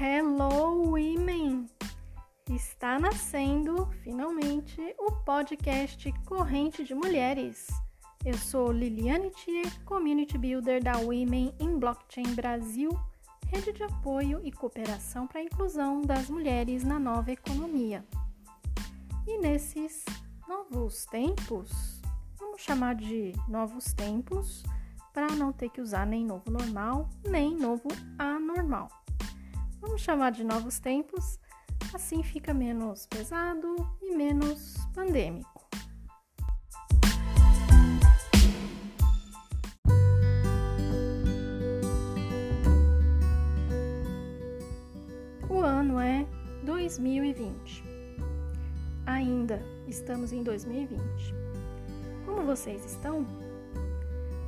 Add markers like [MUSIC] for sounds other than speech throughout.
Hello, women! Está nascendo, finalmente, o podcast Corrente de Mulheres. Eu sou Liliane Thier, Community Builder da Women in Blockchain Brasil, rede de apoio e cooperação para a inclusão das mulheres na nova economia. E nesses novos tempos, vamos chamar de novos tempos, para não ter que usar nem novo normal, nem novo anormal. Vamos chamar de novos tempos, assim fica menos pesado e menos pandêmico. O ano é 2020. Ainda estamos em 2020. Como vocês estão?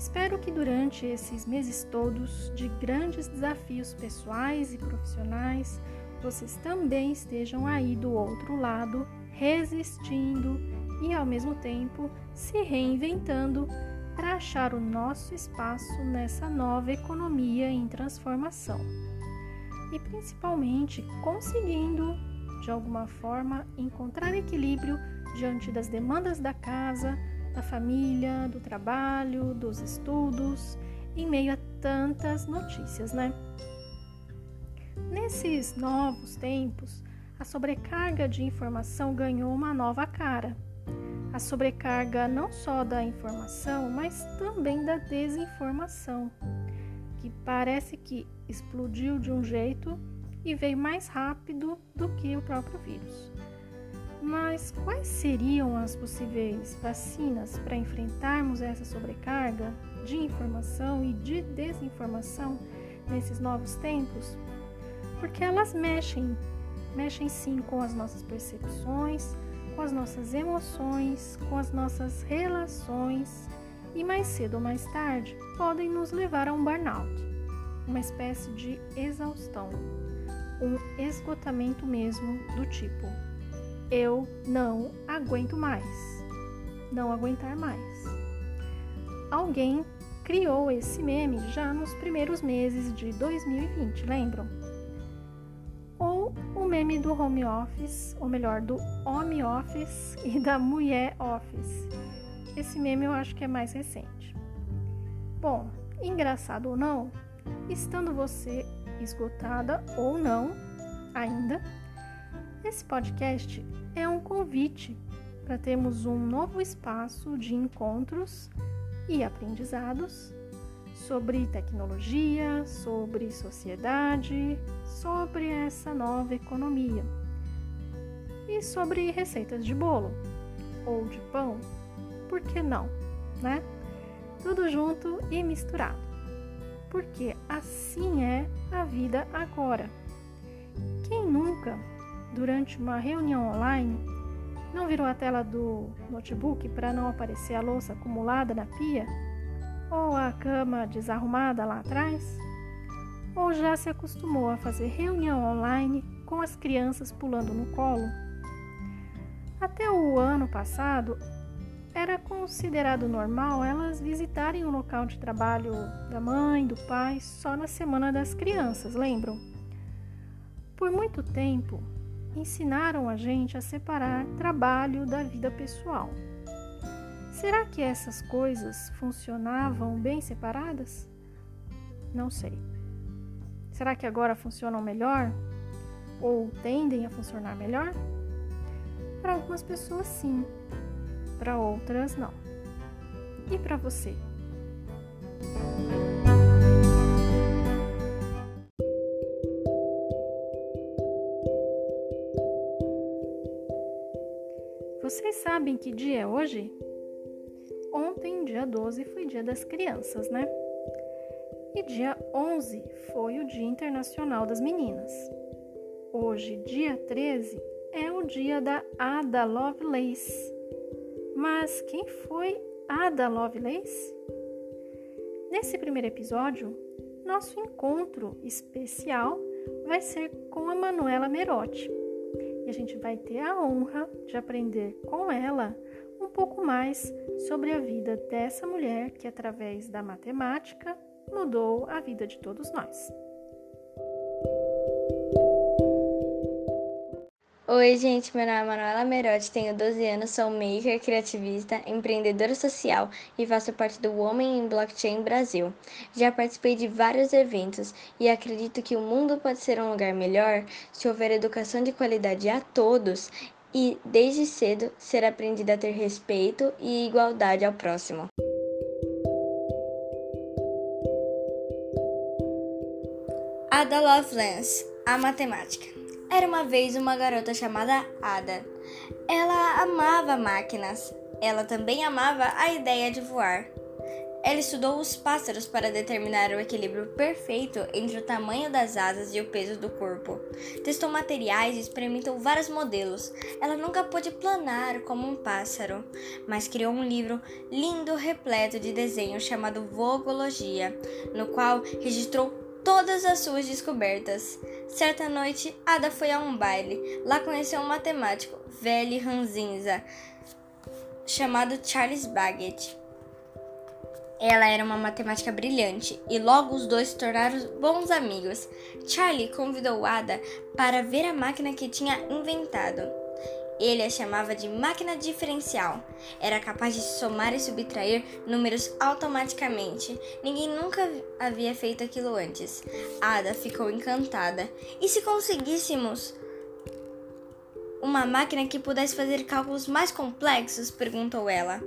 Espero que durante esses meses todos de grandes desafios pessoais e profissionais, vocês também estejam aí do outro lado, resistindo e ao mesmo tempo se reinventando para achar o nosso espaço nessa nova economia em transformação. E principalmente conseguindo, de alguma forma, encontrar equilíbrio diante das demandas da casa da família, do trabalho, dos estudos, em meio a tantas notícias, né? Nesses novos tempos, a sobrecarga de informação ganhou uma nova cara. A sobrecarga não só da informação, mas também da desinformação, que parece que explodiu de um jeito e veio mais rápido do que o próprio vírus. Mas quais seriam as possíveis vacinas para enfrentarmos essa sobrecarga de informação e de desinformação nesses novos tempos? Porque elas mexem, mexem sim com as nossas percepções, com as nossas emoções, com as nossas relações e mais cedo ou mais tarde podem nos levar a um burnout, uma espécie de exaustão, um esgotamento mesmo do tipo eu não aguento mais. Não aguentar mais. Alguém criou esse meme já nos primeiros meses de 2020, lembram? Ou o meme do home office, ou melhor, do home office [LAUGHS] e da mulher office. Esse meme eu acho que é mais recente. Bom, engraçado ou não, estando você esgotada ou não ainda, esse podcast é um convite para termos um novo espaço de encontros e aprendizados sobre tecnologia, sobre sociedade, sobre essa nova economia e sobre receitas de bolo ou de pão, por que não, né? Tudo junto e misturado, porque assim é a vida agora. Quem nunca durante uma reunião online, não virou a tela do notebook para não aparecer a louça acumulada na pia? Ou a cama desarrumada lá atrás? Ou já se acostumou a fazer reunião online com as crianças pulando no colo? Até o ano passado, era considerado normal elas visitarem o local de trabalho da mãe, do pai, só na semana das crianças, lembram? Por muito tempo, ensinaram a gente a separar trabalho da vida pessoal. Será que essas coisas funcionavam bem separadas? Não sei. Será que agora funcionam melhor? Ou tendem a funcionar melhor? Para algumas pessoas, sim, para outras, não. E para você? Sabem que dia é hoje? Ontem, dia 12, foi dia das crianças, né? E dia 11 foi o Dia Internacional das Meninas. Hoje, dia 13, é o dia da Ada Lovelace. Mas quem foi Ada Lovelace? Nesse primeiro episódio, nosso encontro especial vai ser com a Manuela Merotti a gente vai ter a honra de aprender com ela um pouco mais sobre a vida dessa mulher que, através da matemática, mudou a vida de todos nós. Oi, gente, meu nome é Manuela Merotti, tenho 12 anos, sou maker, criativista, empreendedora social e faço parte do Homem em Blockchain Brasil. Já participei de vários eventos e acredito que o mundo pode ser um lugar melhor se houver educação de qualidade a todos e, desde cedo, ser aprendido a ter respeito e igualdade ao próximo. Ada Lovelace, a matemática. Era uma vez uma garota chamada Ada. Ela amava máquinas. Ela também amava a ideia de voar. Ela estudou os pássaros para determinar o equilíbrio perfeito entre o tamanho das asas e o peso do corpo. Testou materiais e experimentou vários modelos. Ela nunca pôde planar como um pássaro, mas criou um livro lindo repleto de desenhos chamado Vogologia, no qual registrou todas as suas descobertas. Certa noite, Ada foi a um baile. Lá conheceu um matemático, velho e ranzinza, chamado Charles Babbage. Ela era uma matemática brilhante e logo os dois se tornaram bons amigos. Charlie convidou Ada para ver a máquina que tinha inventado. Ele a chamava de máquina diferencial. Era capaz de somar e subtrair números automaticamente. Ninguém nunca havia feito aquilo antes. Ada ficou encantada. E se conseguíssemos uma máquina que pudesse fazer cálculos mais complexos? perguntou ela.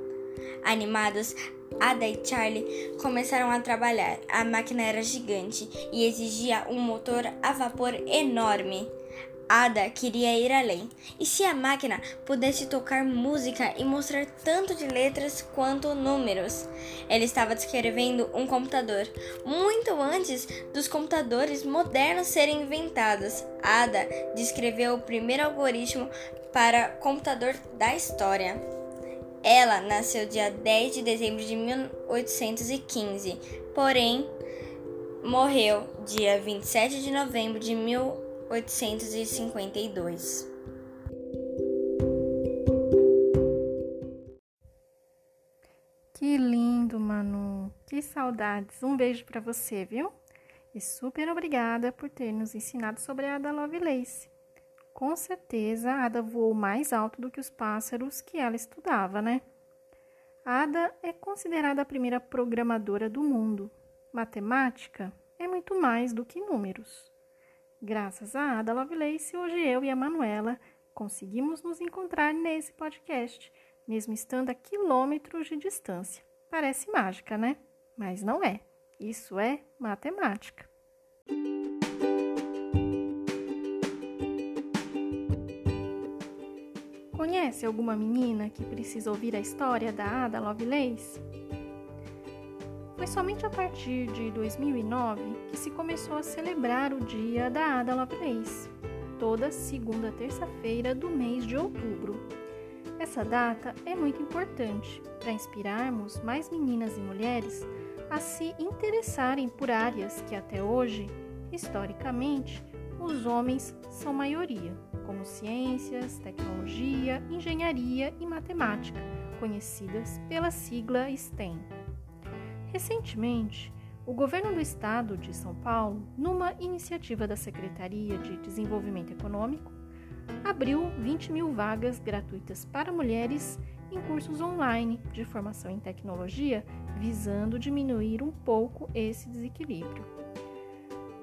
Animados, Ada e Charlie começaram a trabalhar. A máquina era gigante e exigia um motor a vapor enorme. Ada queria ir além. E se a máquina pudesse tocar música e mostrar tanto de letras quanto números? Ela estava descrevendo um computador, muito antes dos computadores modernos serem inventados. Ada descreveu o primeiro algoritmo para computador da história. Ela nasceu dia 10 de dezembro de 1815, porém morreu dia 27 de novembro de 1815. 852. Que lindo, Manu. Que saudades. Um beijo para você, viu? E super obrigada por ter nos ensinado sobre a Ada Lovelace. Com certeza, a Ada voou mais alto do que os pássaros que ela estudava, né? A Ada é considerada a primeira programadora do mundo. Matemática é muito mais do que números. Graças a Ada Lovelace, hoje eu e a Manuela conseguimos nos encontrar nesse podcast, mesmo estando a quilômetros de distância. Parece mágica, né? Mas não é. Isso é matemática. Conhece alguma menina que precisa ouvir a história da Ada Lovelace? Foi somente a partir de 2009 que se começou a celebrar o dia da Ada Lovelace, toda segunda terça-feira do mês de outubro. Essa data é muito importante para inspirarmos mais meninas e mulheres a se interessarem por áreas que até hoje, historicamente, os homens são maioria, como ciências, tecnologia, engenharia e matemática, conhecidas pela sigla STEM. Recentemente, o governo do estado de São Paulo, numa iniciativa da Secretaria de Desenvolvimento Econômico, abriu 20 mil vagas gratuitas para mulheres em cursos online de formação em tecnologia, visando diminuir um pouco esse desequilíbrio.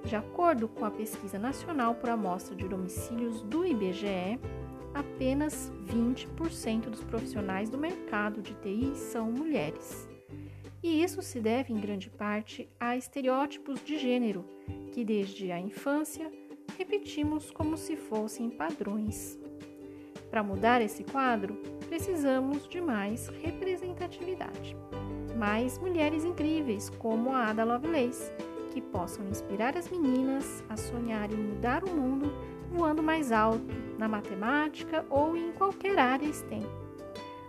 De acordo com a Pesquisa Nacional por Amostra de Domicílios do IBGE, apenas 20% dos profissionais do mercado de TI são mulheres. E isso se deve em grande parte a estereótipos de gênero que desde a infância repetimos como se fossem padrões. Para mudar esse quadro, precisamos de mais representatividade. Mais mulheres incríveis como a Ada Lovelace, que possam inspirar as meninas a sonhar em mudar o mundo voando mais alto na matemática ou em qualquer área STEM.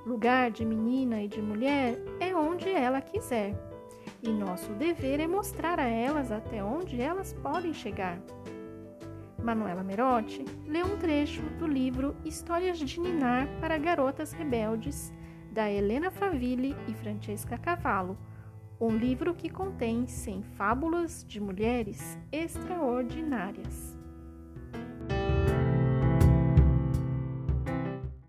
Lugar de menina e de mulher é onde ela quiser, e nosso dever é mostrar a elas até onde elas podem chegar. Manuela Merotti leu um trecho do livro Histórias de Ninar para Garotas Rebeldes, da Helena Faville e Francesca Cavallo, um livro que contém 100 fábulas de mulheres extraordinárias.